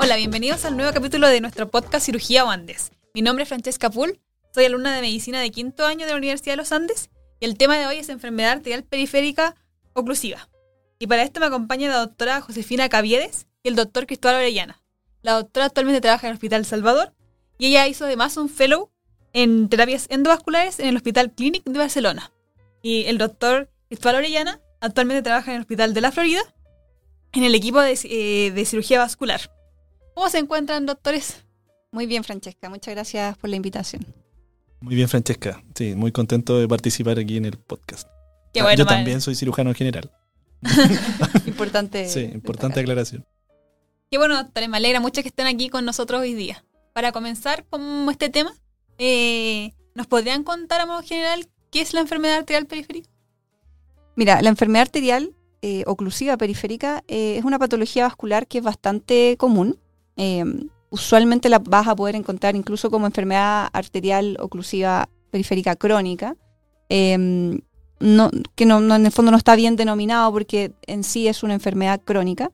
Hola, bienvenidos al nuevo capítulo de nuestro podcast Cirugía Andes. Mi nombre es Francesca Pull, soy alumna de medicina de quinto año de la Universidad de los Andes y el tema de hoy es enfermedad arterial periférica oclusiva. Y para esto me acompaña la doctora Josefina Caviedes y el doctor Cristóbal Orellana. La doctora actualmente trabaja en el Hospital Salvador y ella hizo además un fellow en terapias endovasculares en el Hospital Clinic de Barcelona. Y el doctor Cristóbal Orellana actualmente trabaja en el Hospital de la Florida en el equipo de, eh, de cirugía vascular. ¿Cómo se encuentran, doctores? Muy bien, Francesca. Muchas gracias por la invitación. Muy bien, Francesca. Sí, muy contento de participar aquí en el podcast. Qué bueno, Yo madre. también soy cirujano general. importante. Sí, importante aclaración. Qué bueno, doctores. Me alegra mucho que estén aquí con nosotros hoy día. Para comenzar con este tema, eh, ¿nos podrían contar a modo general qué es la enfermedad arterial periférica? Mira, la enfermedad arterial eh, oclusiva periférica eh, es una patología vascular que es bastante común. Usualmente la vas a poder encontrar incluso como enfermedad arterial oclusiva periférica crónica, eh, no, que no, en el fondo no está bien denominado porque en sí es una enfermedad crónica,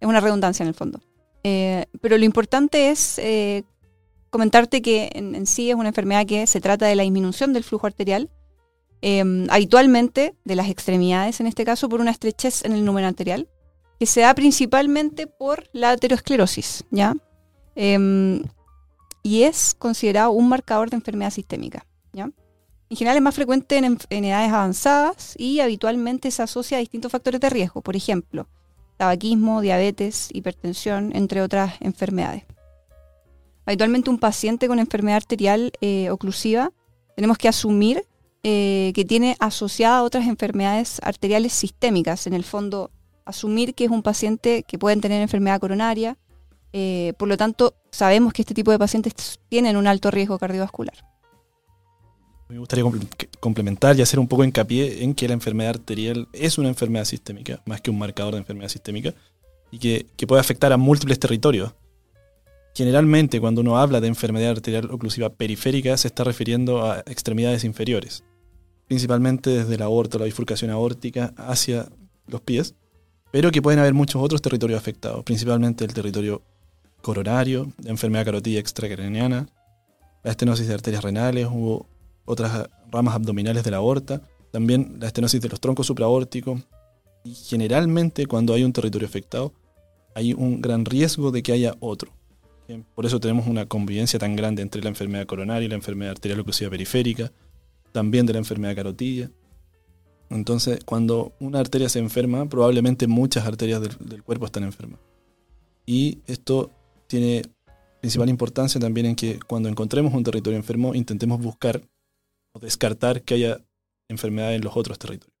es una redundancia en el fondo. Pero lo importante es comentarte que en, sí es una enfermedad que se trata de la disminución del flujo arterial, eh, habitualmente de las extremidades, en este caso por una estrechez en el número arterial, que se da principalmente por la aterosclerosis, ¿ya? Eh, y es considerado un marcador de enfermedad sistémica. ¿ya? En general es más frecuente en, en, edades avanzadas y habitualmente se asocia a distintos factores de riesgo, por ejemplo, tabaquismo, diabetes, hipertensión, entre otras enfermedades. Habitualmente un paciente con enfermedad arterial eh, oclusiva tenemos que asumir eh, que tiene asociada otras enfermedades arteriales sistémicas, en el fondo asumir que es un paciente que pueden tener enfermedad coronaria, eh, por lo tanto, sabemos que este tipo de pacientes tienen un alto riesgo cardiovascular. Me gustaría complementar y hacer un poco hincapié en que la enfermedad arterial es una enfermedad sistémica, más que un marcador de enfermedad sistémica, y que puede afectar a múltiples territorios. Generalmente, cuando uno habla de enfermedad arterial oclusiva periférica, se está refiriendo a extremidades inferiores, principalmente desde la aorta, la bifurcación aórtica, hacia los pies, pero que pueden haber muchos otros territorios afectados, principalmente el territorio coronario, la enfermedad carotida extracraniana, la estenosis de arterias renales u otras ramas abdominales de la aorta, también la estenosis de los troncos supraórticos. Y generalmente cuando hay un territorio afectado, hay un gran riesgo de que haya otro. Por eso tenemos una convivencia tan grande entre la enfermedad coronaria y la enfermedad arterial oclusiva periférica, también de la enfermedad carotida. Entonces, cuando una arteria se enferma, probablemente muchas arterias del, del cuerpo están enfermas. Y esto tiene principal importancia también en que cuando encontremos un territorio enfermo intentemos buscar o descartar que haya enfermedad en los otros territorios.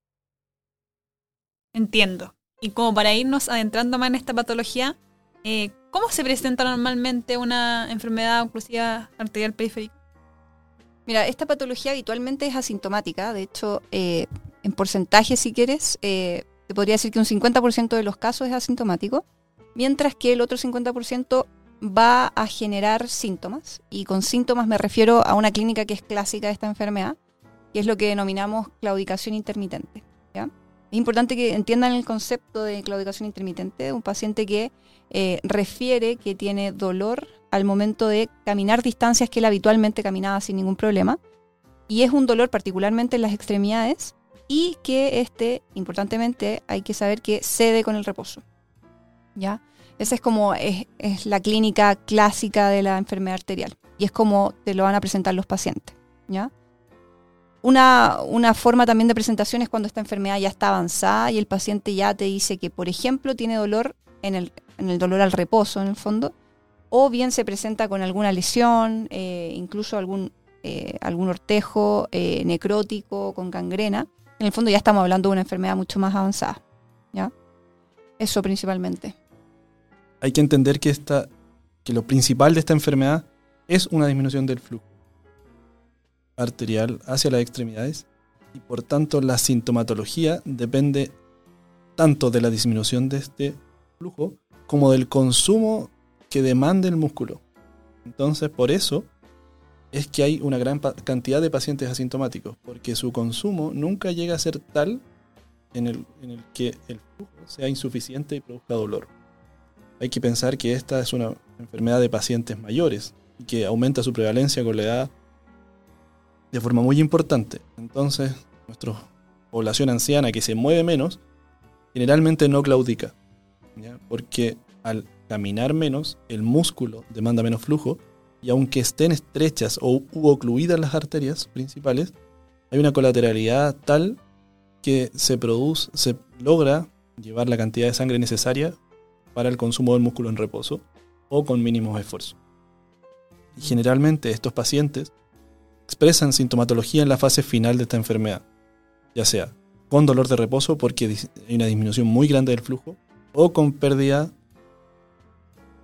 Entiendo. Y como para irnos adentrando más en esta patología, eh, ¿cómo se presenta normalmente una enfermedad oclusiva arterial periférica? Mira, esta patología habitualmente es asintomática. De hecho, eh, en porcentaje, si quieres, eh, te podría decir que un 50% de los casos es asintomático, mientras que el otro 50% va a generar síntomas. Y con síntomas me refiero a una clínica que es clásica de esta enfermedad, que es lo que denominamos claudicación intermitente. ¿ya? Es importante que entiendan el concepto de claudicación intermitente, un paciente que eh, refiere que tiene dolor al momento de caminar distancias que él habitualmente caminaba sin ningún problema. Y es un dolor particularmente en las extremidades y que este, importantemente, hay que saber que cede con el reposo. ¿Ya? Esa es como es, la clínica clásica de la enfermedad arterial y es como te lo van a presentar los pacientes. ¿ya? Una, una forma también de presentación es cuando esta enfermedad ya está avanzada y el paciente ya te dice que, por ejemplo, tiene dolor en el, en el dolor al reposo, en el fondo, o bien se presenta con alguna lesión, eh, incluso algún, eh, algún ortejo eh, necrótico con gangrena. En el fondo ya estamos hablando de una enfermedad mucho más avanzada. ¿ya? Eso principalmente hay que entender que, esta, que lo principal de esta enfermedad es una disminución del flujo arterial hacia las extremidades y por tanto la sintomatología depende tanto de la disminución de este flujo como del consumo que demande el músculo. Entonces por eso es que hay una gran cantidad de pacientes asintomáticos, porque su consumo nunca llega a ser tal en el, en el que el flujo sea insuficiente y produzca dolor. Hay que pensar que esta es una enfermedad de pacientes mayores y que aumenta su prevalencia con la edad de forma muy importante. Entonces, nuestra población anciana que se mueve menos, generalmente no claudica, porque al caminar menos, el músculo demanda menos flujo y aunque estén estrechas o u ocluidas las arterias principales, hay una colateralidad tal que se produce, se logra llevar la cantidad de sangre necesaria para el consumo del músculo en reposo o con mínimos esfuerzos. Y generalmente estos pacientes expresan sintomatología en la fase final de esta enfermedad, ya sea con dolor de reposo porque hay una disminución muy grande del flujo o con pérdida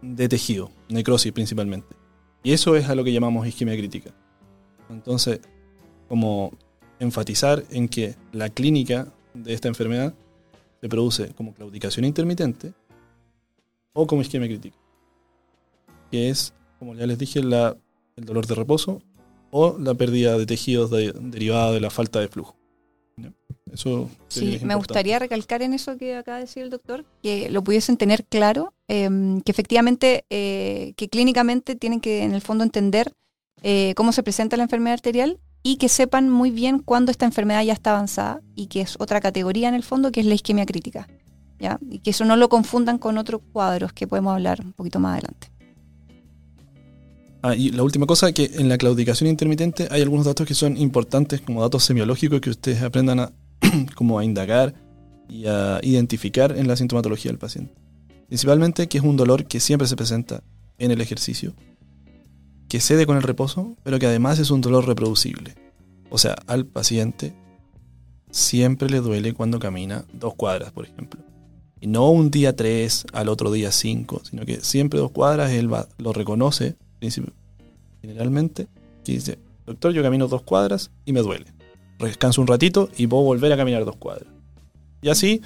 de tejido, necrosis principalmente. Y eso es a lo que llamamos isquemia crítica. Entonces, como enfatizar en que la clínica de esta enfermedad se produce como claudicación intermitente o como isquemia crítica, que es, como ya les dije, el dolor de reposo o la pérdida de tejidos derivada de la falta de flujo. Eso sí, me gustaría recalcar en eso que acaba de decir el doctor, que lo pudiesen tener claro, em, que efectivamente, eh, que clínicamente tienen que en el fondo entender eh, cómo se presenta la enfermedad arterial y que sepan muy bien cuándo esta enfermedad ya está avanzada y que es otra categoría en el fondo, que es la isquemia crítica. ¿ya? Y que eso no lo confundan con otros cuadros que podemos hablar un poquito más adelante. Ah, y la última cosa, que en la claudicación intermitente hay algunos datos que son importantes como datos semiológicos que ustedes aprendan a, como a indagar y a identificar en la sintomatología del paciente. Principalmente que es un dolor que siempre se presenta en el ejercicio, que cede con el reposo, pero que además es un dolor reproducible. O sea, al paciente siempre le duele cuando camina dos cuadras, por ejemplo. Y no un día tres, al otro día cinco, sino que siempre dos cuadras él lo reconoce, generalmente, dice, doctor, yo camino dos cuadras y me duele descanso un ratito y puedo volver a caminar dos cuadras. Y así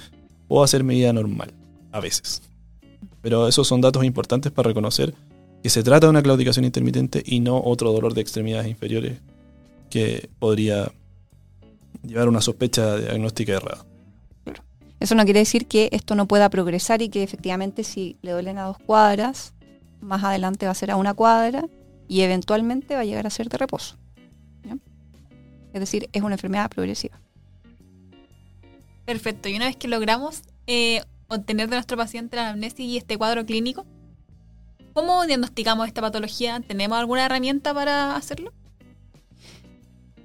puedo hacer mi vida normal, a veces. Pero esos son datos importantes para reconocer que se trata de una claudicación intermitente y no otro dolor de extremidades inferiores que podría llevar una sospecha diagnóstica errada. Eso no quiere decir que esto no pueda progresar y que efectivamente si le duelen a dos cuadras, más adelante va a ser a una cuadra y eventualmente va a llegar a ser de reposo. Es decir, es una enfermedad progresiva. Perfecto. Y una vez que logramos eh, obtener de nuestro paciente la amnesia y este cuadro clínico, ¿cómo diagnosticamos esta patología? ¿Tenemos alguna herramienta para hacerlo?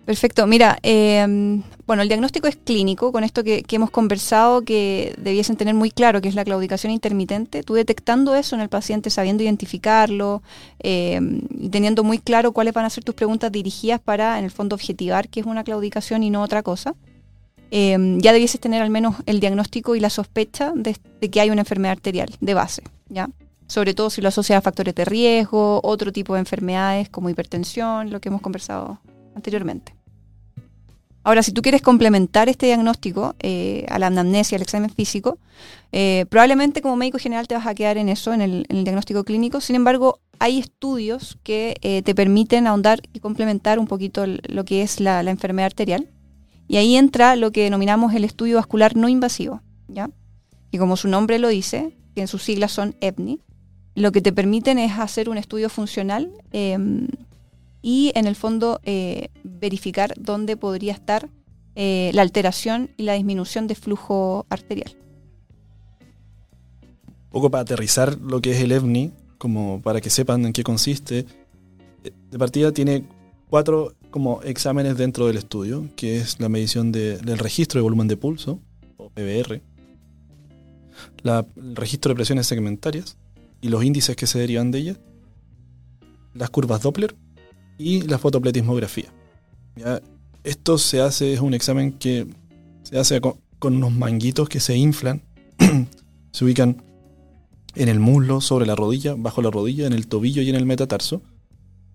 Perfecto. Mira, em, bueno, el diagnóstico es clínico, con esto que, hemos conversado, que debiesen tener muy claro que es la claudicación intermitente. Tú detectando eso en el paciente, sabiendo identificarlo em, teniendo muy claro cuáles van a ser tus preguntas dirigidas para, en el fondo, objetivar que es una claudicación y no otra cosa. Em, ya debieses tener al menos el diagnóstico y la sospecha de, de, que hay una enfermedad arterial de base, ¿ya? Sobre todo si lo asocias a factores de riesgo, otro tipo de enfermedades como hipertensión, lo que hemos conversado anteriormente. Ahora, si tú quieres complementar este diagnóstico eh, a la anamnesia, al examen físico, eh, probablemente como médico general te vas a quedar en eso, en el, diagnóstico clínico. Sin embargo, hay estudios que eh, te permiten ahondar y complementar un poquito lo que es la, enfermedad arterial. Y ahí entra lo que denominamos el estudio vascular no invasivo, ¿ya? Y como su nombre lo dice, que en sus siglas son EPNI, lo que te permiten es hacer un estudio funcional em, y en el fondo eh, verificar dónde podría estar eh, la alteración y la disminución de flujo arterial. Un poco para aterrizar lo que es el EVNI, como para que sepan en qué consiste. De partida tiene cuatro como exámenes dentro del estudio, que es la medición del registro de volumen de pulso, o PBR, el registro de presiones segmentarias y los índices que se derivan de ellas, las curvas Doppler y la fotopletismografía. Esto se hace, es un examen que se hace con, unos manguitos que se inflan, se ubican en el muslo, sobre la rodilla, bajo la rodilla, en el tobillo y en el metatarso.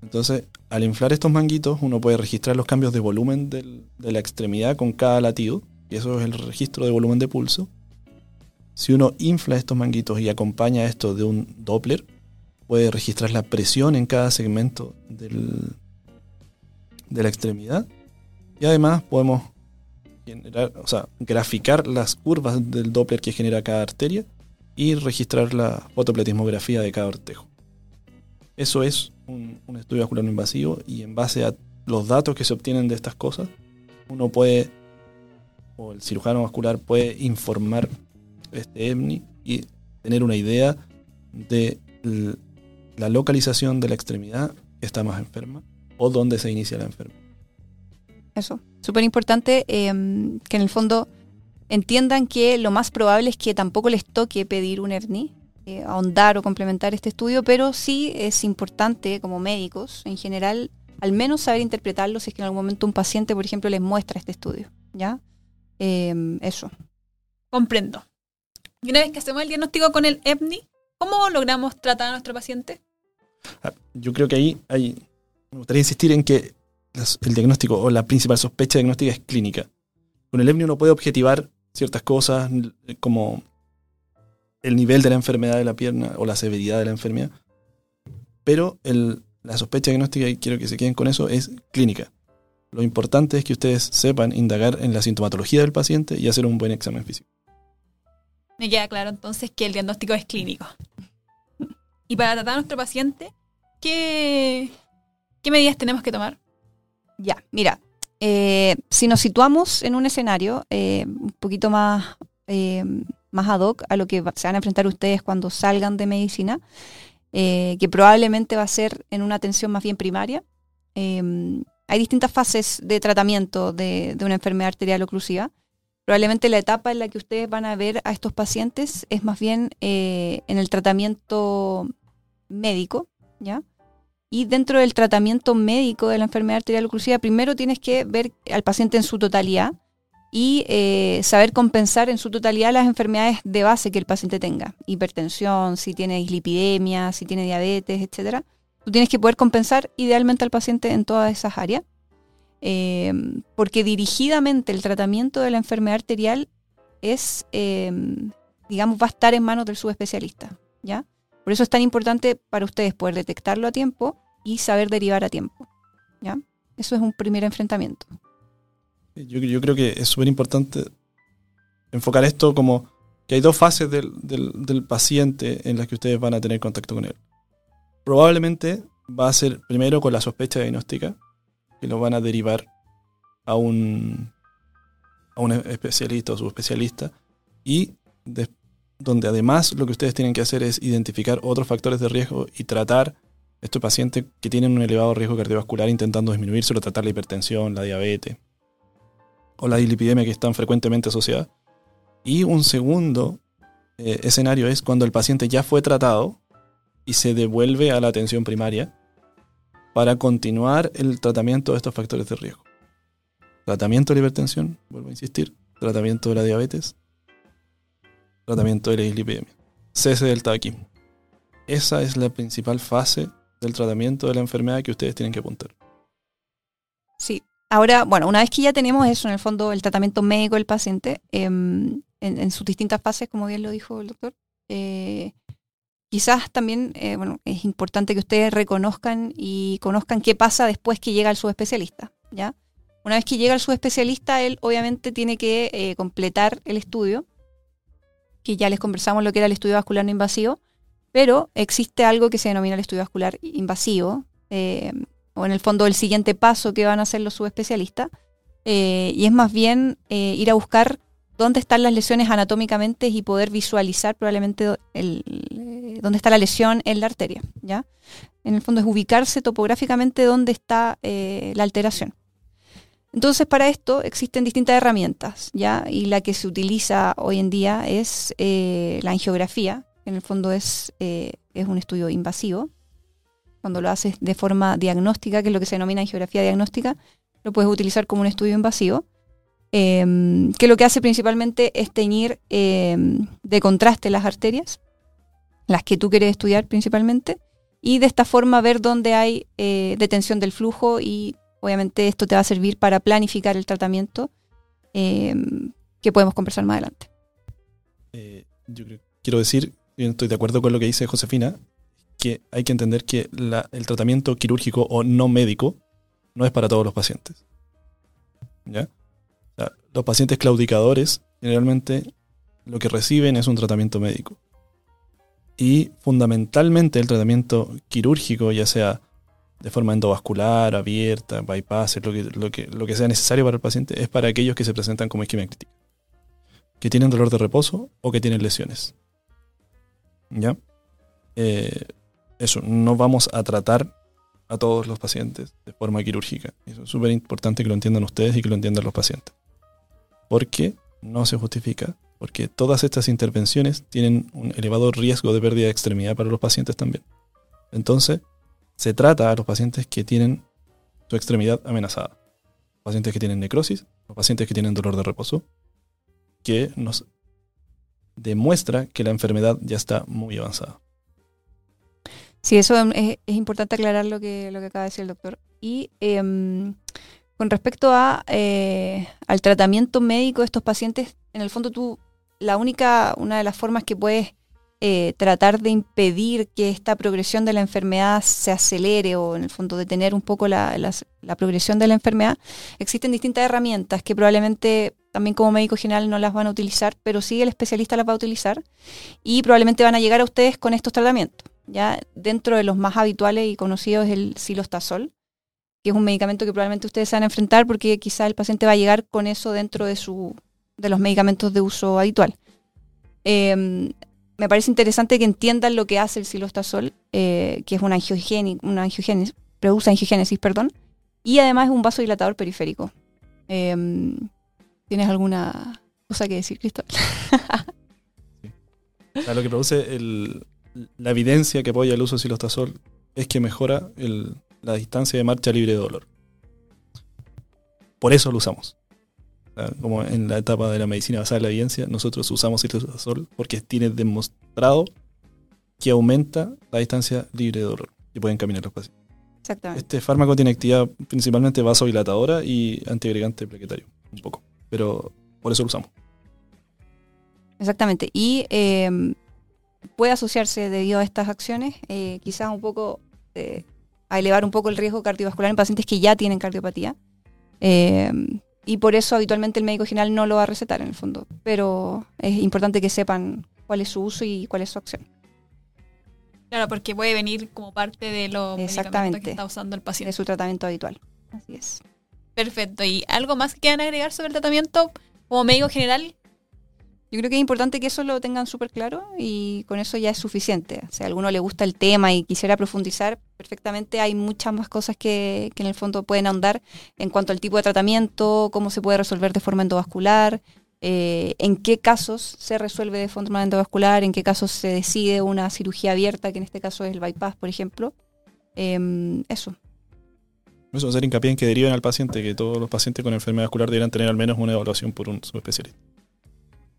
Entonces, al inflar estos manguitos, uno puede registrar los cambios de volumen de la extremidad con cada latido, y eso es el registro de volumen de pulso. Si uno infla estos manguitos y acompaña esto de un Doppler, puede registrar la presión en cada segmento de la extremidad. Y además podemos generar, o sea, graficar las curvas del Doppler que genera cada arteria y registrar la fotoplatismografía de cada ortejo. Eso es un, un estudio vascular no invasivo y en base a los datos que se obtienen de estas cosas, uno puede, o el cirujano vascular puede informar este EMNI y tener una idea de la localización de la extremidad está más enferma o dónde se inicia la enfermedad. Eso, súper importante em, que en el fondo entiendan que lo más probable es que tampoco les toque pedir un ERNI, eh, ahondar o complementar este estudio, pero sí es importante como médicos en general al menos saber interpretarlo si es que en algún momento un paciente, por ejemplo, les muestra este estudio. ¿Ya? Em, eso. Comprendo. Y una vez que hacemos el diagnóstico con el EPNI, ¿cómo logramos tratar a nuestro paciente? Ah, yo creo que ahí hay, me gustaría insistir en que el diagnóstico o la principal sospecha diagnóstica es clínica. Con el EPNI uno puede objetivar ciertas cosas como el nivel de la enfermedad de la pierna o la severidad de la enfermedad, pero la sospecha diagnóstica, y quiero que se queden con eso, es clínica. Lo importante es que ustedes sepan indagar en la sintomatología del paciente y hacer un buen examen físico. Me queda claro entonces que el diagnóstico es clínico. Y para tratar a nuestro paciente, ¿qué, qué medidas tenemos que tomar? Ya, mira, eh, si nos situamos en un escenario eh, un poquito más, eh, más ad hoc a lo que se van a enfrentar ustedes cuando salgan de medicina, que probablemente va a ser en una atención más bien primaria, hay distintas fases de tratamiento de, de una enfermedad arterial oclusiva. Probablemente la etapa en la que ustedes van a ver a estos pacientes es más bien en el tratamiento médico, ¿ya? Y dentro del tratamiento médico de la enfermedad arterial oclusiva, primero tienes que ver al paciente en su totalidad y eh, saber compensar en su totalidad las enfermedades de base que el paciente tenga. Hipertensión, si tiene dislipidemia, si tiene diabetes, etc. Tú tienes que poder compensar idealmente al paciente en todas esas áreas. Eh, porque dirigidamente el tratamiento de la enfermedad arterial es, eh, digamos, va a estar en manos del subespecialista, ¿ya? Por eso es tan importante para ustedes poder detectarlo a tiempo y saber derivar a tiempo. ¿ya? Eso es un primer enfrentamiento. Yo, creo que es súper importante enfocar esto como que hay dos fases del, paciente en las que ustedes van a tener contacto con él. Probablemente va a ser primero con la sospecha diagnóstica, que lo van a derivar a un, a un especialista o subespecialista, y después donde además lo que ustedes tienen que hacer es identificar otros factores de riesgo y tratar estos pacientes que tienen un elevado riesgo cardiovascular intentando disminuírselo, tratar la hipertensión, la diabetes o la dislipidemia que están frecuentemente asociadas. Y un segundo eh, escenario es cuando el paciente ya fue tratado y se devuelve a la atención primaria para continuar el tratamiento de estos factores de riesgo. Tratamiento de la hipertensión, vuelvo a insistir, tratamiento de la diabetes, tratamiento de la dislipidemia. Cese del tabaquismo. Esa es la principal fase del tratamiento de la enfermedad que ustedes tienen que apuntar. Sí. Ahora, bueno, una vez que ya tenemos eso, en el fondo, el tratamiento médico del paciente, em, en, sus distintas fases, como bien lo dijo el doctor, eh, quizás también, eh, bueno, es importante que ustedes reconozcan y conozcan qué pasa después que llega el subespecialista, ¿ya? Una vez que llega el subespecialista, él obviamente tiene que eh, completar el estudio que ya les conversamos lo que era el estudio vascular no invasivo, pero existe algo que se denomina el estudio vascular invasivo, eh, o en el fondo el siguiente paso que van a hacer los subespecialistas, y es más bien ir a buscar dónde están las lesiones anatómicamente y poder visualizar probablemente el, dónde está la lesión en la arteria. ¿ya? En el fondo es ubicarse topográficamente dónde está la alteración. Entonces, para esto existen distintas herramientas, ¿ya? Y la que se utiliza hoy en día es eh, la angiografía, que en el fondo es, eh, es un estudio invasivo. Cuando lo haces de forma diagnóstica, que es lo que se denomina angiografía diagnóstica, lo puedes utilizar como un estudio invasivo, em, que lo que hace principalmente es teñir em, de contraste las arterias, las que tú quieres estudiar principalmente, y de esta forma ver dónde hay eh, detención del flujo y Obviamente esto te va a servir para planificar el tratamiento em, que podemos conversar más adelante. Eh, yo quiero decir, estoy de acuerdo con lo que dice Josefina, que hay que entender que el tratamiento quirúrgico o no médico no es para todos los pacientes. ¿Ya? Los pacientes claudicadores generalmente lo que reciben es un tratamiento médico. Y fundamentalmente el tratamiento quirúrgico, ya sea de forma endovascular, abierta, bypass, lo que sea necesario para el paciente, es para aquellos que se presentan como isquemia crítica. Que tienen dolor de reposo o que tienen lesiones. ¿Ya? Eh, eso, no vamos a tratar a todos los pacientes de forma quirúrgica. Eso es súper importante que lo entiendan ustedes y que lo entiendan los pacientes. Porque no se justifica, porque todas estas intervenciones tienen un elevado riesgo de pérdida de extremidad para los pacientes también. Entonces, se trata a los pacientes que tienen su extremidad amenazada. Pacientes que tienen necrosis, los pacientes que tienen dolor de reposo, que nos demuestra que la enfermedad ya está muy avanzada. Sí, eso es, importante aclarar lo que, lo que acaba de decir el doctor. Y em, con respecto a, eh, al tratamiento médico de estos pacientes, en el fondo tú, la única, una de las formas que puedes eh, tratar de impedir que esta progresión de la enfermedad se acelere o en el fondo detener un poco la, progresión de la enfermedad, existen distintas herramientas que probablemente también como médico general no las van a utilizar, pero sí el especialista las va a utilizar y probablemente van a llegar a ustedes con estos tratamientos. Ya dentro de los más habituales y conocidos es el silostazol, que es un medicamento que probablemente ustedes se van a enfrentar porque quizá el paciente va a llegar con eso dentro de su de los medicamentos de uso habitual. Eh, me parece interesante que entiendan lo que hace el silostazol, eh, que es una una angiogénesis, produce angiogénesis, perdón, y además es un vasodilatador periférico. Em, ¿Tienes alguna cosa que decir, Cristóbal? lo que produce la evidencia que apoya el uso de silostazol es que mejora la distancia de marcha libre de dolor. Por eso lo usamos como en la etapa de la medicina basada en la evidencia, nosotros usamos sol porque tiene demostrado que aumenta la distancia libre de dolor y pueden caminar los pacientes. Exactamente. Este fármaco tiene actividad principalmente vasodilatadora y antiagregante plaquetario, un poco, pero por eso lo usamos. Exactamente. Y em, puede asociarse debido a estas acciones, eh, quizás un poco eh, a elevar un poco el riesgo cardiovascular en pacientes que ya tienen cardiopatía. Eh, y por eso habitualmente el médico general no lo va a recetar en el fondo. Pero es importante que sepan cuál es su uso y cuál es su acción. Claro, porque puede venir como parte de lo que está usando el paciente. De su tratamiento habitual. Así es. Perfecto. ¿Y algo más que quieran agregar sobre el tratamiento como médico general? Yo creo que es importante que eso lo tengan súper claro y con eso ya es suficiente. Si a alguno le gusta el tema y quisiera profundizar, perfectamente hay muchas más cosas que, en el fondo pueden ahondar en cuanto al tipo de tratamiento, cómo se puede resolver de forma endovascular, eh, en qué casos se resuelve de forma endovascular, en qué casos se decide una cirugía abierta, que en este caso es el bypass, por ejemplo. Em, eso. Eso, hacer hincapié en que deriven al paciente, que todos los pacientes con enfermedad vascular deberán tener al menos una evaluación por un subespecialista.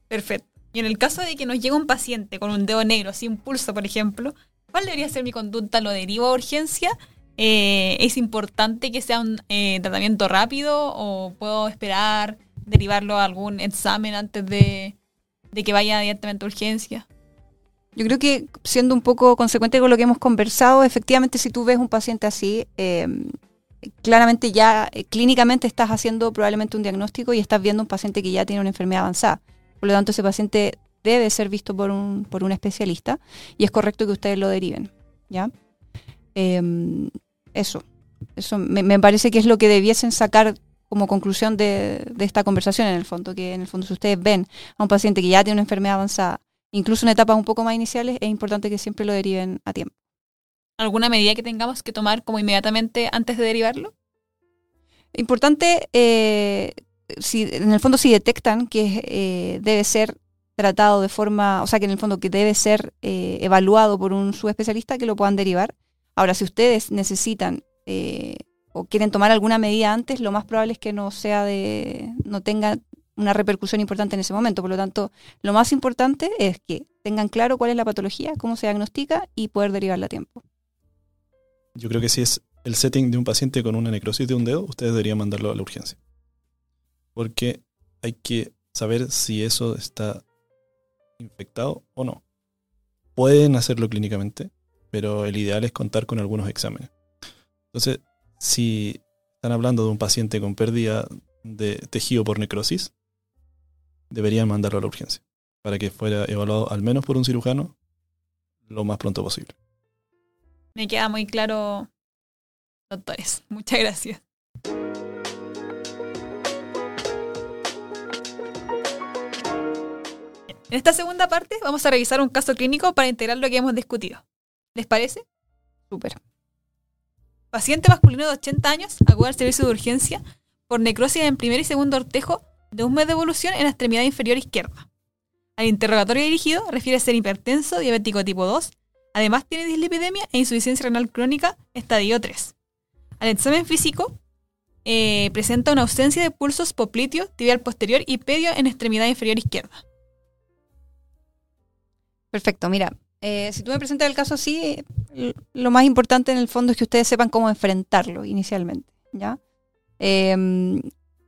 Perfecto. Y en el caso de que nos llegue un paciente con un dedo negro sin pulso, por ejemplo, ¿cuál debería ser mi conducta? ¿Lo derivo a urgencia? Eh, ¿Es importante que sea un eh, tratamiento rápido o puedo esperar derivarlo a algún examen antes de, que vaya directamente a urgencia? Yo creo que siendo un poco consecuente con lo que hemos conversado, efectivamente si tú ves un paciente así, em, claramente ya eh, clínicamente estás haciendo probablemente un diagnóstico y estás viendo un paciente que ya tiene una enfermedad avanzada. Por lo tanto, ese paciente debe ser visto por un, por un especialista y es correcto que ustedes lo deriven. ¿ya? Em, eso. Eso me, parece que es lo que debiesen sacar como conclusión de, de, esta conversación en el fondo, que en el fondo si ustedes ven a un paciente que ya tiene una enfermedad avanzada, incluso en etapas un poco más iniciales, es importante que siempre lo deriven a tiempo. ¿Alguna medida que tengamos que tomar como inmediatamente antes de derivarlo? Importante eh, si, en el fondo si detectan que eh, debe ser tratado de forma, o sea, que en el fondo que debe ser eh, evaluado por un subespecialista, que lo puedan derivar. Ahora, si ustedes necesitan eh, o quieren tomar alguna medida antes, lo más probable es que no sea de, no tenga una repercusión importante en ese momento. Por lo tanto, lo más importante es que tengan claro cuál es la patología, cómo se diagnostica y poder derivarla a tiempo. Yo creo que si es el setting de un paciente con una necrosis de un dedo, ustedes deberían mandarlo a la urgencia porque hay que saber si eso está infectado o no. Pueden hacerlo clínicamente, pero el ideal es contar con algunos exámenes. Entonces, si están hablando de un paciente con pérdida de tejido por necrosis, deberían mandarlo a la urgencia para que fuera evaluado al menos por un cirujano lo más pronto posible. Me queda muy claro, doctores. Muchas gracias. En esta segunda parte vamos a revisar un caso clínico para integrar lo que hemos discutido. ¿Les parece? Súper. Paciente masculino de 80 años acude al servicio de urgencia por necrosis en primer y segundo ortejo de un mes de evolución en la extremidad inferior izquierda. Al interrogatorio dirigido refiere ser hipertenso, diabético tipo 2, además tiene dislipidemia e insuficiencia renal crónica estadio 3. Al examen físico eh, presenta una ausencia de pulsos popliteo, tibial posterior y pedio en extremidad inferior izquierda. Perfecto, mira, eh, si tú me presentas el caso así, lo más importante en el fondo es que ustedes sepan cómo enfrentarlo inicialmente, ¿ya? Em,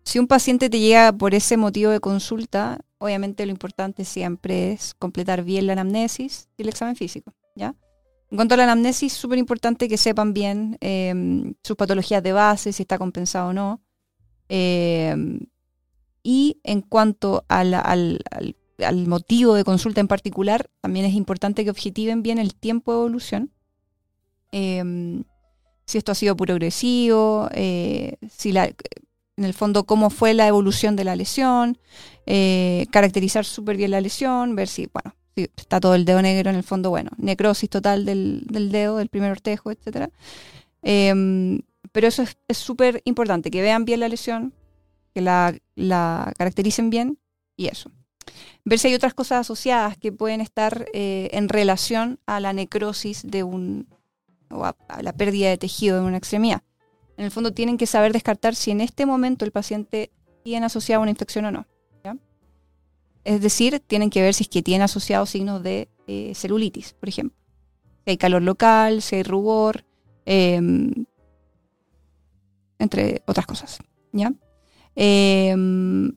si un paciente te llega por ese motivo de consulta, obviamente lo importante siempre es completar bien la anamnesis y el examen físico, ¿ya? En cuanto a la anamnesis, súper importante que sepan bien em, sus patologías de base, si está compensado o no. Em, y en cuanto al, al, motivo de consulta en particular, también es importante que objetiven bien el tiempo de evolución. Em, si esto ha sido progresivo, eh, si la, en el fondo cómo fue la evolución de la lesión, eh, caracterizar súper bien la lesión, ver si, bueno, está todo el dedo negro en el fondo, bueno, necrosis total del, dedo, del primer ortejo, etc. Em, pero eso es súper importante, que vean bien la lesión, que la, caractericen bien y eso. Ver si hay otras cosas asociadas que pueden estar eh, en relación a la necrosis de un, o a, la pérdida de tejido de una extremidad. En el fondo tienen que saber descartar si en este momento el paciente tiene asociado una infección o no. Es decir, tienen que ver si es que tiene asociados signos de eh, celulitis, por ejemplo. Si hay calor local, si hay rubor, em, entre otras cosas. ¿ya? Em,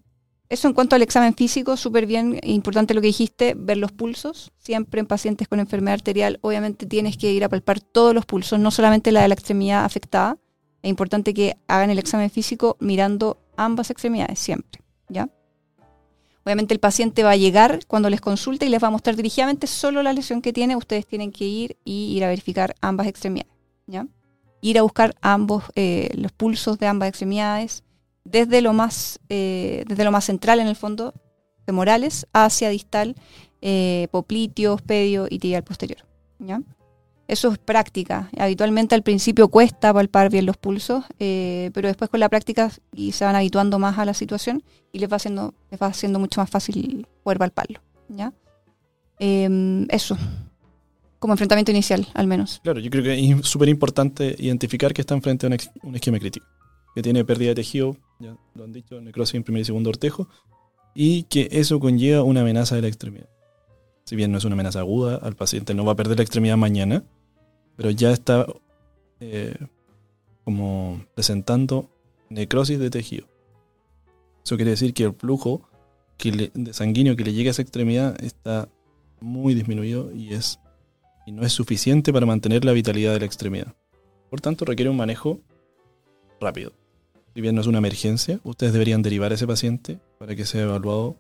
eso en cuanto al examen físico, súper bien, importante lo que dijiste, ver los pulsos. Siempre en pacientes con enfermedad arterial, obviamente tienes que ir a palpar todos los pulsos, no solamente la de la extremidad afectada. Es importante que hagan el examen físico mirando ambas extremidades, siempre. ¿ya? Obviamente el paciente va a llegar cuando les consulte y les va a mostrar dirigidamente solo la lesión que tiene. Ustedes tienen que ir y ir a verificar ambas extremidades. ¿ya? Ir a buscar ambos, eh, los pulsos de ambas extremidades, desde lo más, eh, desde lo más central en el fondo, femorales, hacia distal, eh, popliteos, pedio y tibial posterior. ¿ya? Eso es práctica. Habitualmente al principio cuesta palpar bien los pulsos, eh, pero después con la práctica y se van habituando más a la situación y les va haciendo, les va haciendo mucho más fácil poder palparlo. ¿ya? Em, eso, como enfrentamiento inicial, al menos. Claro, yo creo que es súper importante identificar que está enfrente a un, esquema crítico, que tiene pérdida de tejido, ya lo han dicho, necrosis en primer y segundo ortejo, y que eso conlleva una amenaza de la extremidad. Si bien no es una amenaza aguda, al paciente no va a perder la extremidad mañana, pero ya está eh, como presentando necrosis de tejido. Eso quiere decir que el flujo que de sanguíneo que le llega a esa extremidad está muy disminuido y, es, y no es suficiente para mantener la vitalidad de la extremidad. Por tanto, requiere un manejo rápido. Si bien no es una emergencia, ustedes deberían derivar a ese paciente para que sea evaluado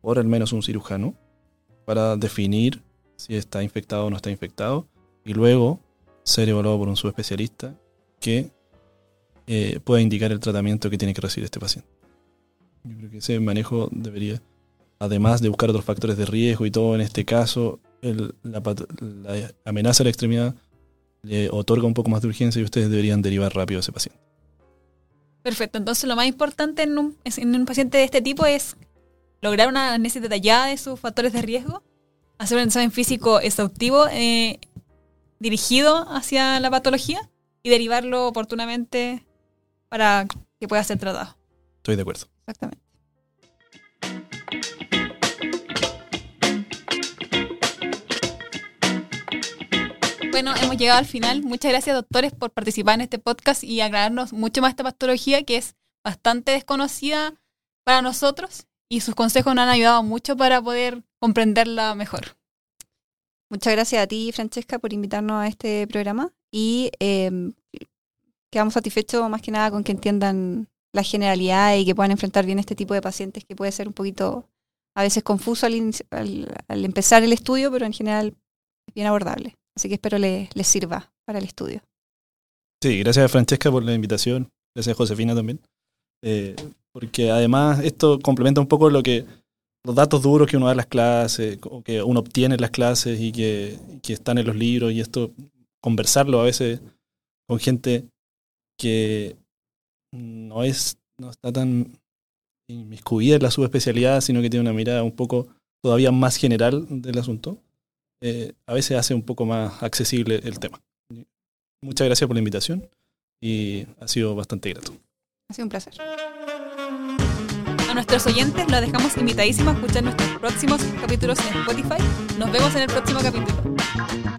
por al menos un cirujano para definir si está infectado o no está infectado y luego ser evaluado por un subespecialista que eh, pueda indicar el tratamiento que tiene que recibir este paciente. Yo creo que ese manejo debería, además de buscar otros factores de riesgo y todo, en este caso, la, amenaza a la extremidad le otorga un poco más de urgencia y ustedes deberían derivar rápido a ese paciente. Perfecto, entonces lo más importante en un, en un paciente de este tipo es lograr una análisis detallada de sus factores de riesgo, hacer un examen físico exhaustivo eh, dirigido hacia la patología y derivarlo oportunamente para que pueda ser tratado. Estoy de acuerdo. Exactamente. Bueno, hemos llegado al final. Muchas gracias, doctores, por participar en este podcast y aclararnos mucho más esta patología que es bastante desconocida para nosotros y sus consejos nos han ayudado mucho para poder comprenderla mejor. Muchas gracias a ti, Francesca, por invitarnos a este programa y em, quedamos satisfechos más que nada con que entiendan la generalidad y que puedan enfrentar bien este tipo de pacientes que puede ser un poquito a veces confuso al, al, empezar el estudio, pero en general es bien abordable. Así que espero les sirva para el estudio. Sí, gracias a Francesca por la invitación, gracias a Josefina también. Eh, porque además esto complementa un poco lo que los datos duros que uno da en las clases, o que uno obtiene en las clases y que, que están en los libros, y esto, conversarlo a veces con gente que no es no está tan inmiscuida en la subespecialidad, sino que tiene una mirada un poco todavía más general del asunto, eh, a veces hace un poco más accesible el tema. Muchas gracias por la invitación y ha sido bastante grato. Ha sido un placer. A nuestros oyentes los dejamos invitadísimos a escuchar nuestros próximos capítulos en Spotify. Nos vemos en el próximo capítulo.